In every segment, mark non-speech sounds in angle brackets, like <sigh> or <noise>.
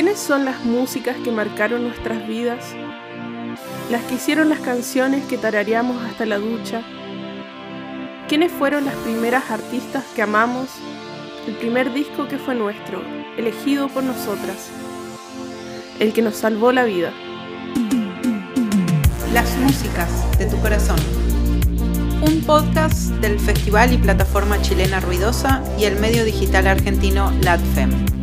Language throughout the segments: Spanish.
¿Quiénes son las músicas que marcaron nuestras vidas? Las que hicieron las canciones que tarareamos hasta la ducha. ¿Quiénes fueron las primeras artistas que amamos? El primer disco que fue nuestro, elegido por nosotras. El que nos salvó la vida. Las músicas de tu corazón. Un podcast del Festival y Plataforma Chilena Ruidosa y el medio digital argentino LATFEM.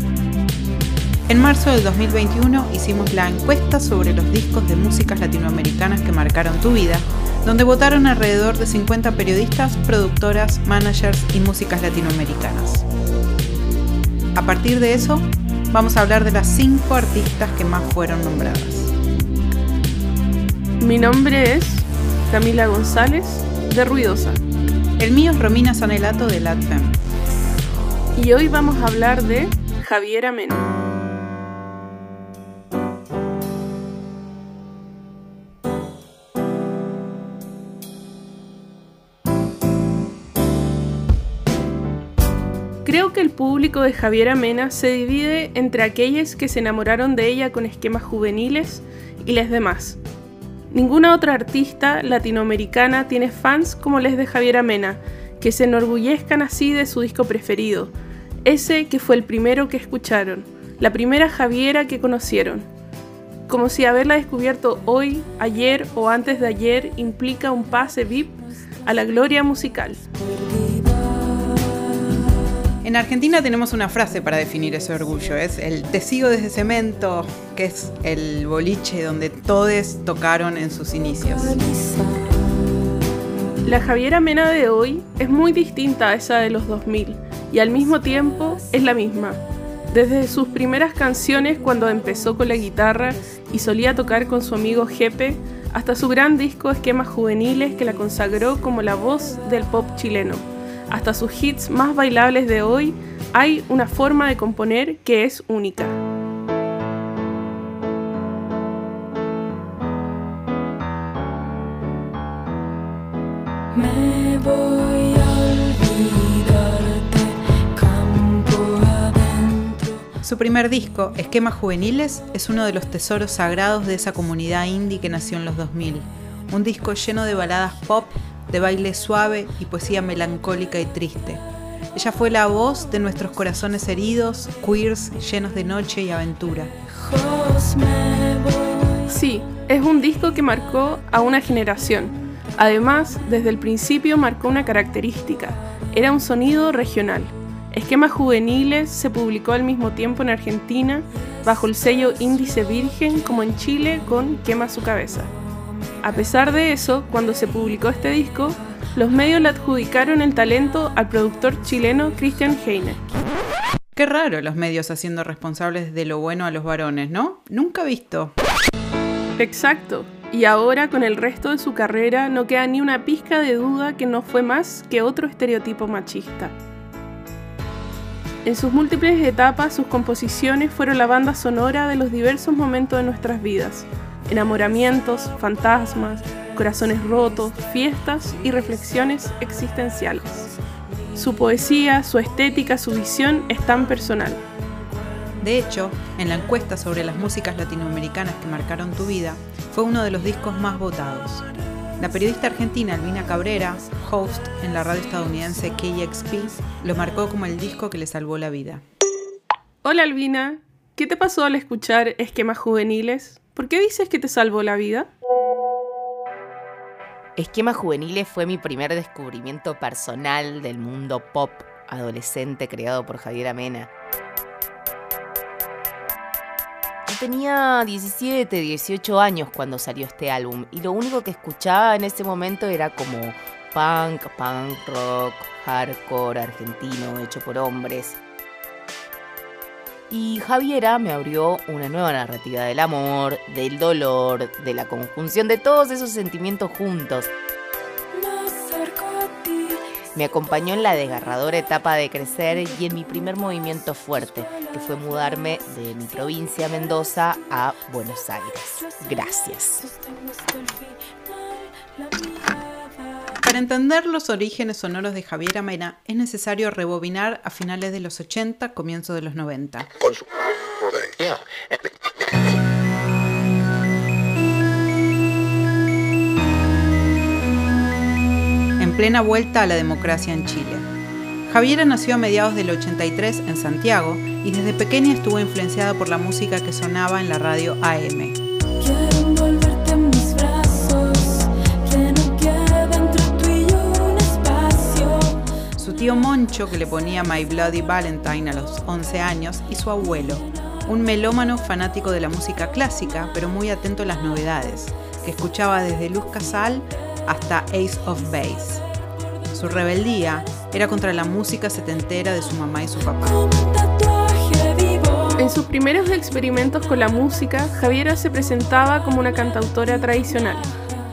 En marzo del 2021 hicimos la encuesta sobre los discos de músicas latinoamericanas que marcaron tu vida, donde votaron alrededor de 50 periodistas, productoras, managers y músicas latinoamericanas. A partir de eso, vamos a hablar de las 5 artistas que más fueron nombradas. Mi nombre es Camila González, de Ruidosa. El mío es Romina Sanelato, de LATFEM. Y hoy vamos a hablar de Javiera Mena. Creo que el público de Javiera Mena se divide entre aquellos que se enamoraron de ella con esquemas juveniles y les demás. Ninguna otra artista latinoamericana tiene fans como les de Javiera Mena, que se enorgullezcan así de su disco preferido, ese que fue el primero que escucharon, la primera Javiera que conocieron. Como si haberla descubierto hoy, ayer o antes de ayer implica un pase VIP a la gloria musical. En Argentina tenemos una frase para definir ese orgullo, es el te sigo desde cemento, que es el boliche donde todos tocaron en sus inicios. La Javiera Mena de hoy es muy distinta a esa de los 2000 y al mismo tiempo es la misma. Desde sus primeras canciones cuando empezó con la guitarra y solía tocar con su amigo Jepe, hasta su gran disco Esquemas Juveniles que la consagró como la voz del pop chileno hasta sus hits más bailables de hoy, hay una forma de componer que es única. Me voy Su primer disco, Esquemas Juveniles, es uno de los tesoros sagrados de esa comunidad indie que nació en los 2000. Un disco lleno de baladas pop de baile suave y poesía melancólica y triste. Ella fue la voz de nuestros corazones heridos, queers llenos de noche y aventura. Sí, es un disco que marcó a una generación. Además, desde el principio marcó una característica. Era un sonido regional. Esquemas Juveniles se publicó al mismo tiempo en Argentina bajo el sello Índice Virgen como en Chile con Quema su cabeza. A pesar de eso, cuando se publicó este disco, los medios le adjudicaron el talento al productor chileno Christian Heine. Qué raro los medios haciendo responsables de lo bueno a los varones, ¿no? Nunca visto. Exacto. Y ahora con el resto de su carrera no queda ni una pizca de duda que no fue más que otro estereotipo machista. En sus múltiples etapas, sus composiciones fueron la banda sonora de los diversos momentos de nuestras vidas, enamoramientos, fantasmas, corazones rotos, fiestas y reflexiones existenciales. Su poesía, su estética, su visión es tan personal. De hecho, en la encuesta sobre las músicas latinoamericanas que marcaron tu vida, fue uno de los discos más votados. La periodista argentina Albina Cabrera, host en la radio estadounidense KXP, lo marcó como el disco que le salvó la vida. Hola Albina, ¿qué te pasó al escuchar Esquemas Juveniles? ¿Por qué dices que te salvó la vida? Esquemas Juveniles fue mi primer descubrimiento personal del mundo pop adolescente creado por Javier Amena. Yo tenía 17, 18 años cuando salió este álbum y lo único que escuchaba en ese momento era como punk, punk rock, hardcore argentino hecho por hombres. Y Javiera me abrió una nueva narrativa del amor, del dolor, de la conjunción de todos esos sentimientos juntos. Me acompañó en la desgarradora etapa de crecer y en mi primer movimiento fuerte, que fue mudarme de mi provincia, Mendoza, a Buenos Aires. Gracias. Para entender los orígenes sonoros de Javier Amena es necesario rebobinar a finales de los 80, comienzo de los 90. En plena vuelta a la democracia en Chile. Javiera nació a mediados del 83 en Santiago y desde pequeña estuvo influenciada por la música que sonaba en la radio AM. Tío Moncho, que le ponía My Bloody Valentine a los 11 años, y su abuelo, un melómano fanático de la música clásica, pero muy atento a las novedades, que escuchaba desde Luz Casal hasta Ace of Base. Su rebeldía era contra la música setentera de su mamá y su papá. En sus primeros experimentos con la música, Javiera se presentaba como una cantautora tradicional.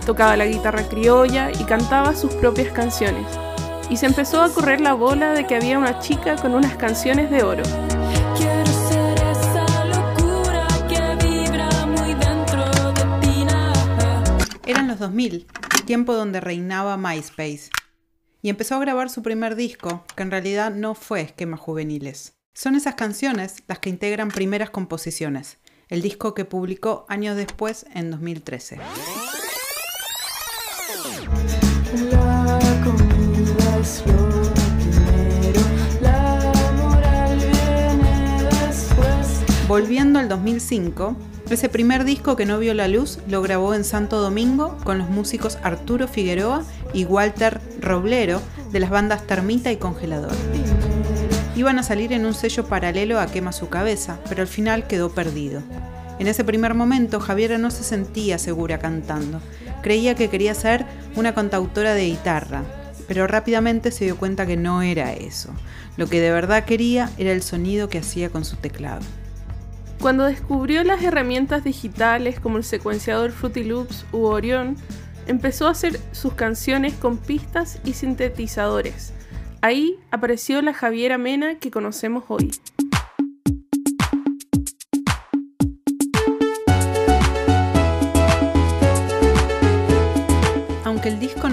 Tocaba la guitarra criolla y cantaba sus propias canciones. Y se empezó a correr la bola de que había una chica con unas canciones de oro. Eran los 2000, tiempo donde reinaba MySpace y empezó a grabar su primer disco, que en realidad no fue Esquemas Juveniles. Son esas canciones las que integran primeras composiciones, el disco que publicó años después en 2013. Volviendo al 2005, ese primer disco que no vio la luz lo grabó en Santo Domingo con los músicos Arturo Figueroa y Walter Roblero de las bandas Termita y Congelador. Iban a salir en un sello paralelo a Quema su cabeza, pero al final quedó perdido. En ese primer momento Javiera no se sentía segura cantando. Creía que quería ser una cantautora de guitarra, pero rápidamente se dio cuenta que no era eso. Lo que de verdad quería era el sonido que hacía con su teclado. Cuando descubrió las herramientas digitales como el secuenciador Fruity Loops u Orion, empezó a hacer sus canciones con pistas y sintetizadores. Ahí apareció la Javiera Mena que conocemos hoy.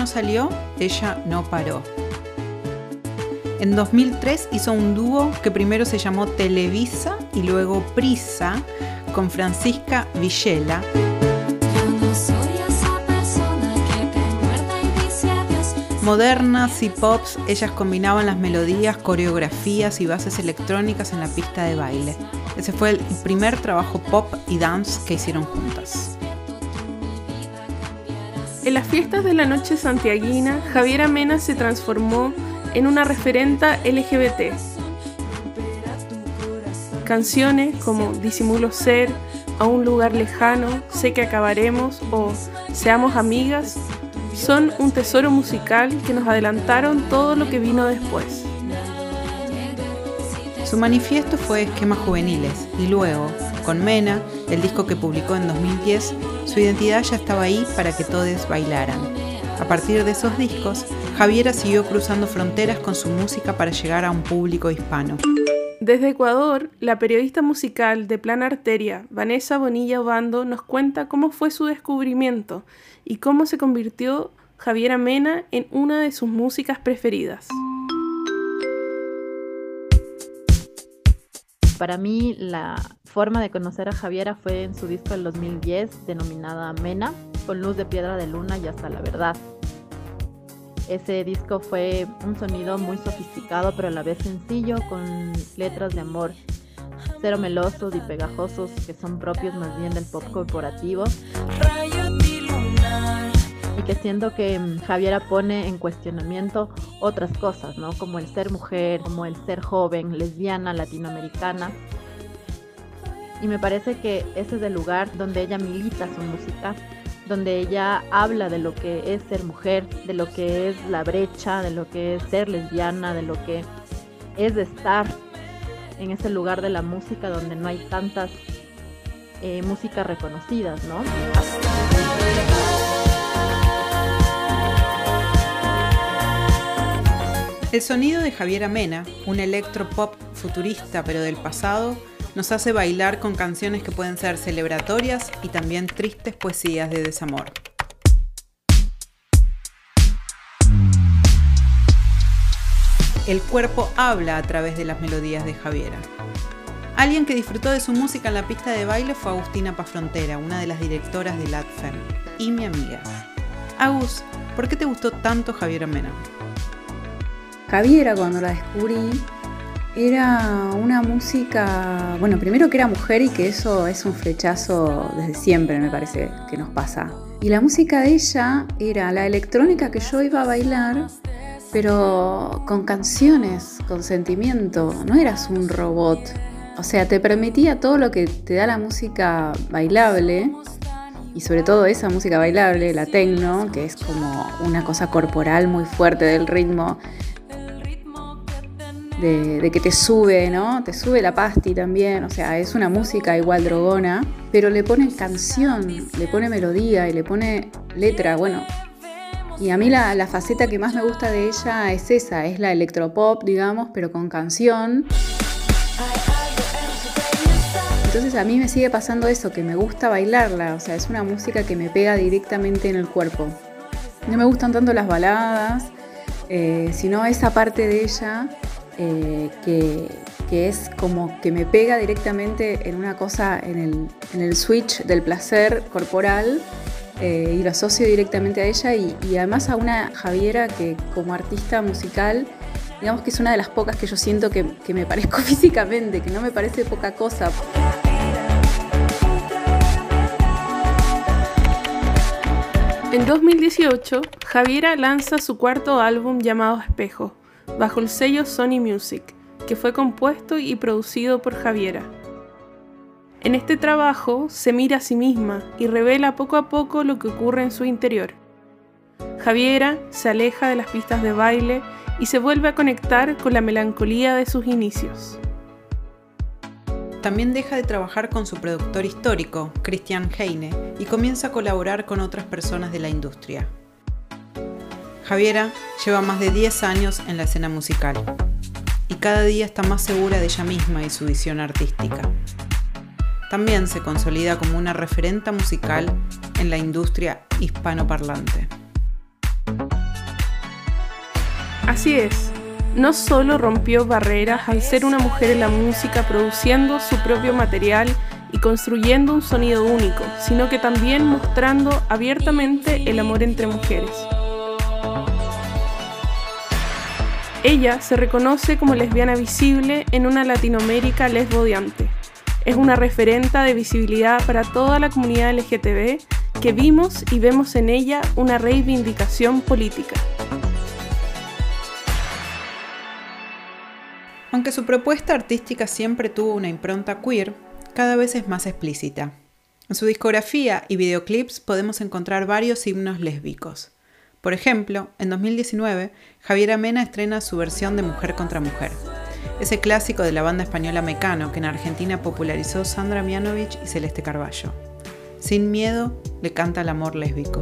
Salió, ella no paró. En 2003 hizo un dúo que primero se llamó Televisa y luego Prisa con Francisca Villela. Modernas y pops, ellas combinaban las melodías, coreografías y bases electrónicas en la pista de baile. Ese fue el primer trabajo pop y dance que hicieron juntas. En las fiestas de la noche santiaguina, Javiera Mena se transformó en una referenta LGBT. Canciones como Disimulo ser, A un lugar lejano, Sé que acabaremos o Seamos amigas son un tesoro musical que nos adelantaron todo lo que vino después. Su manifiesto fue Esquemas Juveniles y luego, con Mena, el disco que publicó en 2010, su identidad ya estaba ahí para que todos bailaran. A partir de esos discos, Javiera siguió cruzando fronteras con su música para llegar a un público hispano. Desde Ecuador, la periodista musical de Plan Arteria, Vanessa Bonilla Obando, nos cuenta cómo fue su descubrimiento y cómo se convirtió Javiera Mena en una de sus músicas preferidas. Para mí la forma de conocer a Javiera fue en su disco del 2010 denominada Mena, con luz de piedra de luna y hasta la verdad. Ese disco fue un sonido muy sofisticado pero a la vez sencillo con letras de amor cero melosos y pegajosos que son propios más bien del pop corporativo. Que siento que mm, Javiera pone en cuestionamiento otras cosas, ¿no? Como el ser mujer, como el ser joven, lesbiana, latinoamericana. Y me parece que ese es el lugar donde ella milita su música donde ella habla de lo que es ser mujer, de lo que es la brecha, de lo que es ser lesbiana, de lo que es estar en ese lugar de la música donde no hay tantas eh, músicas reconocidas, ¿no? El sonido de Javier Amena, un electropop futurista pero del pasado, nos hace bailar con canciones que pueden ser celebratorias y también tristes poesías de desamor. El cuerpo habla a través de las melodías de Javiera. Alguien que disfrutó de su música en la pista de baile fue Agustina Pafrontera, una de las directoras de LATFEM, y mi amiga. Agus, ¿por qué te gustó tanto Javiera Mena? Javiera, cuando la descubrí, era una música, bueno, primero que era mujer y que eso es un flechazo desde siempre, me parece que nos pasa. Y la música de ella era la electrónica que yo iba a bailar, pero con canciones, con sentimiento, no eras un robot. O sea, te permitía todo lo que te da la música bailable, y sobre todo esa música bailable, la techno, que es como una cosa corporal muy fuerte del ritmo, de, que te sube, ¿no? Te sube la pasti también, o sea, es una música igual drogona, pero le pone canción, le pone melodía y le pone letra, bueno. Y a mí la, faceta que más me gusta de ella es esa, es la electropop, digamos, pero con canción. Entonces a mí me sigue pasando eso, que me gusta bailarla, o sea, es una música que me pega directamente en el cuerpo. No me gustan tanto las baladas, eh, sino esa parte de ella eh, que, es como que me pega directamente en una cosa, en el, switch del placer corporal eh, y lo asocio directamente a ella y, además a una Javiera que como artista musical, digamos que es una de las pocas que yo siento que me parezco <laughs> físicamente, que no me parece poca cosa. En 2018, Javiera lanza su cuarto álbum llamado Espejo, bajo el sello Sony Music, que fue compuesto y producido por Javiera. En este trabajo se mira a sí misma y revela poco a poco lo que ocurre en su interior. Javiera se aleja de las pistas de baile y se vuelve a conectar con la melancolía de sus inicios. También deja de trabajar con su productor histórico, Christian Heine, y comienza a colaborar con otras personas de la industria. Javiera lleva más de 10 años en la escena musical y cada día está más segura de ella misma y su visión artística. También se consolida como una referente musical en la industria hispanoparlante. Así es, no solo rompió barreras al ser una mujer en la música produciendo su propio material y construyendo un sonido único, sino que también mostrando abiertamente el amor entre mujeres. Ella se reconoce como lesbiana visible en una Latinoamérica lesbodiante. Es una referenta de visibilidad para toda la comunidad LGTB que vimos y vemos en ella una reivindicación política. Aunque su propuesta artística siempre tuvo una impronta queer, cada vez es más explícita. En su discografía y videoclips podemos encontrar varios himnos lésbicos. Por ejemplo, en 2019, Javiera Mena estrena su versión de Mujer contra Mujer, ese clásico de la banda española Mecano que en Argentina popularizó Sandra Mianovich y Celeste Carballo. Sin miedo, le canta el amor lésbico.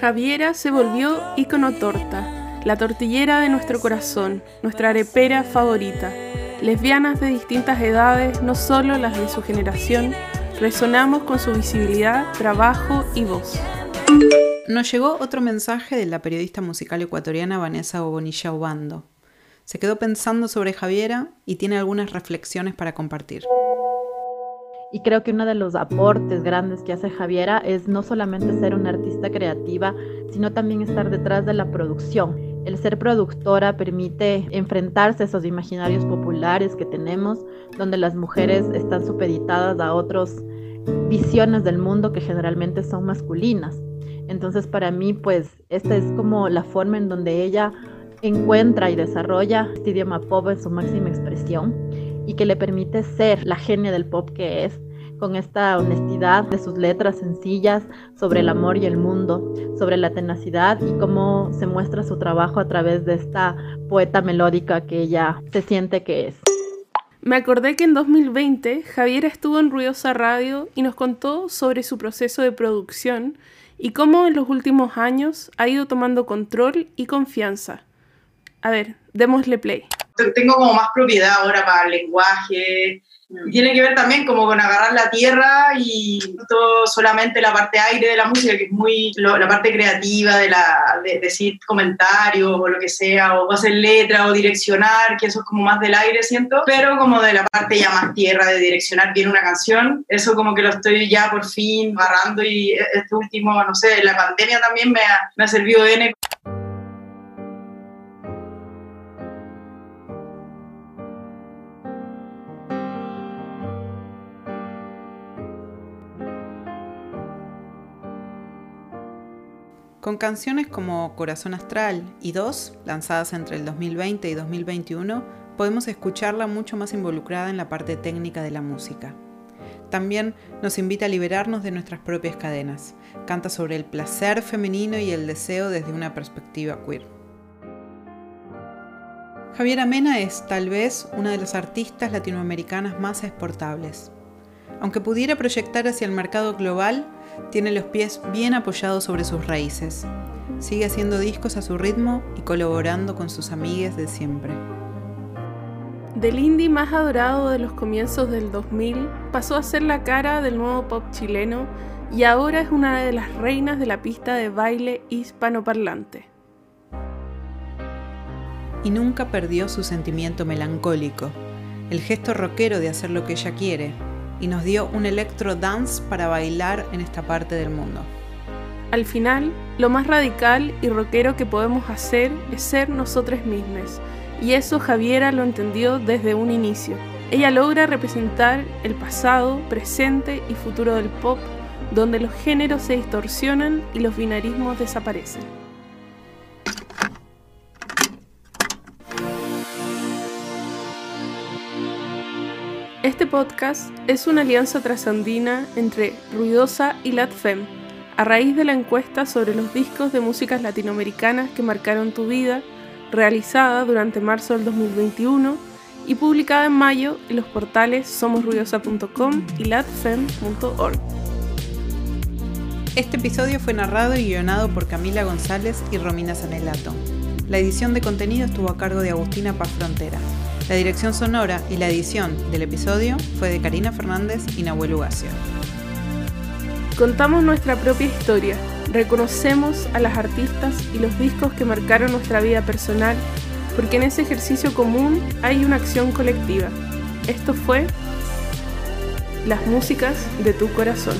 Javiera se volvió ícono torta, la tortillera de nuestro corazón, nuestra arepera favorita. Lesbianas de distintas edades, no solo las de su generación, Resonamos con su visibilidad, trabajo y voz. Nos llegó otro mensaje de la periodista musical ecuatoriana Vanessa Obonilla Obando. Se quedó pensando sobre Javiera y tiene algunas reflexiones para compartir. Y creo que uno de los aportes grandes que hace Javiera es no solamente ser una artista creativa, sino también estar detrás de la producción. El ser productora permite enfrentarse a esos imaginarios populares que tenemos, donde las mujeres están supeditadas a otros visiones del mundo que generalmente son masculinas. Entonces para mí pues esta es como la forma en donde ella encuentra y desarrolla este idioma pop en su máxima expresión y que le permite ser la genia del pop que es con esta honestidad de sus letras sencillas sobre el amor y el mundo, sobre la tenacidad y cómo se muestra su trabajo a través de esta poeta melódica que ella se siente que es. Me acordé que en 2020 Javier estuvo en Ruidosa Radio y nos contó sobre su proceso de producción y cómo en los últimos años ha ido tomando control y confianza. A ver, démosle play. tengo como más propiedad ahora para el lenguaje, tiene que ver también como con agarrar la tierra y no solamente la parte aire de la música, que es muy la parte creativa de, la, de, decir comentarios o lo que sea, o hacer letra o direccionar, que eso es como más del aire, siento, pero como de la parte ya más tierra, de direccionar bien una canción, eso como que lo estoy ya por fin agarrando y este último, no sé, la pandemia también me ha, me ha servido de Con canciones como Corazón Astral y Dos, lanzadas entre el 2020 y 2021, podemos escucharla mucho más involucrada en la parte técnica de la música. También nos invita a liberarnos de nuestras propias cadenas. Canta sobre el placer femenino y el deseo desde una perspectiva queer. Javiera Mena es tal vez una de las artistas latinoamericanas más exportables. Aunque pudiera proyectar hacia el mercado global, tiene los pies bien apoyados sobre sus raíces. Sigue haciendo discos a su ritmo y colaborando con sus amigues de siempre. Del indie más adorado de los comienzos del 2000, pasó a ser la cara del nuevo pop chileno y ahora es una de las reinas de la pista de baile hispanoparlante. Y nunca perdió su sentimiento melancólico, el gesto rockero de hacer lo que ella quiere, y nos dio un electro dance para bailar en esta parte del mundo. Al final, lo más radical y rockero que podemos hacer es ser nosotros mismos, y eso Javiera lo entendió desde un inicio. Ella logra representar el pasado, presente y futuro del pop, donde los géneros se distorsionan y los binarismos desaparecen. Este podcast es una alianza trasandina entre Ruidosa y LatFem, a raíz de la encuesta sobre los discos de músicas latinoamericanas que marcaron tu vida, realizada durante marzo del 2021 y publicada en mayo en los portales somosruidosa.com y latfem.org. Este episodio fue narrado y guionado por Camila González y Romina Sanelato. La edición de contenido estuvo a cargo de Agustina Paz Frontera. La dirección sonora y la edición del episodio fue de Karina Fernández y Nahuel Ugacio. Contamos nuestra propia historia, reconocemos a las artistas y los discos que marcaron nuestra vida personal, porque en ese ejercicio común hay una acción colectiva. Esto fue Las músicas de tu corazón.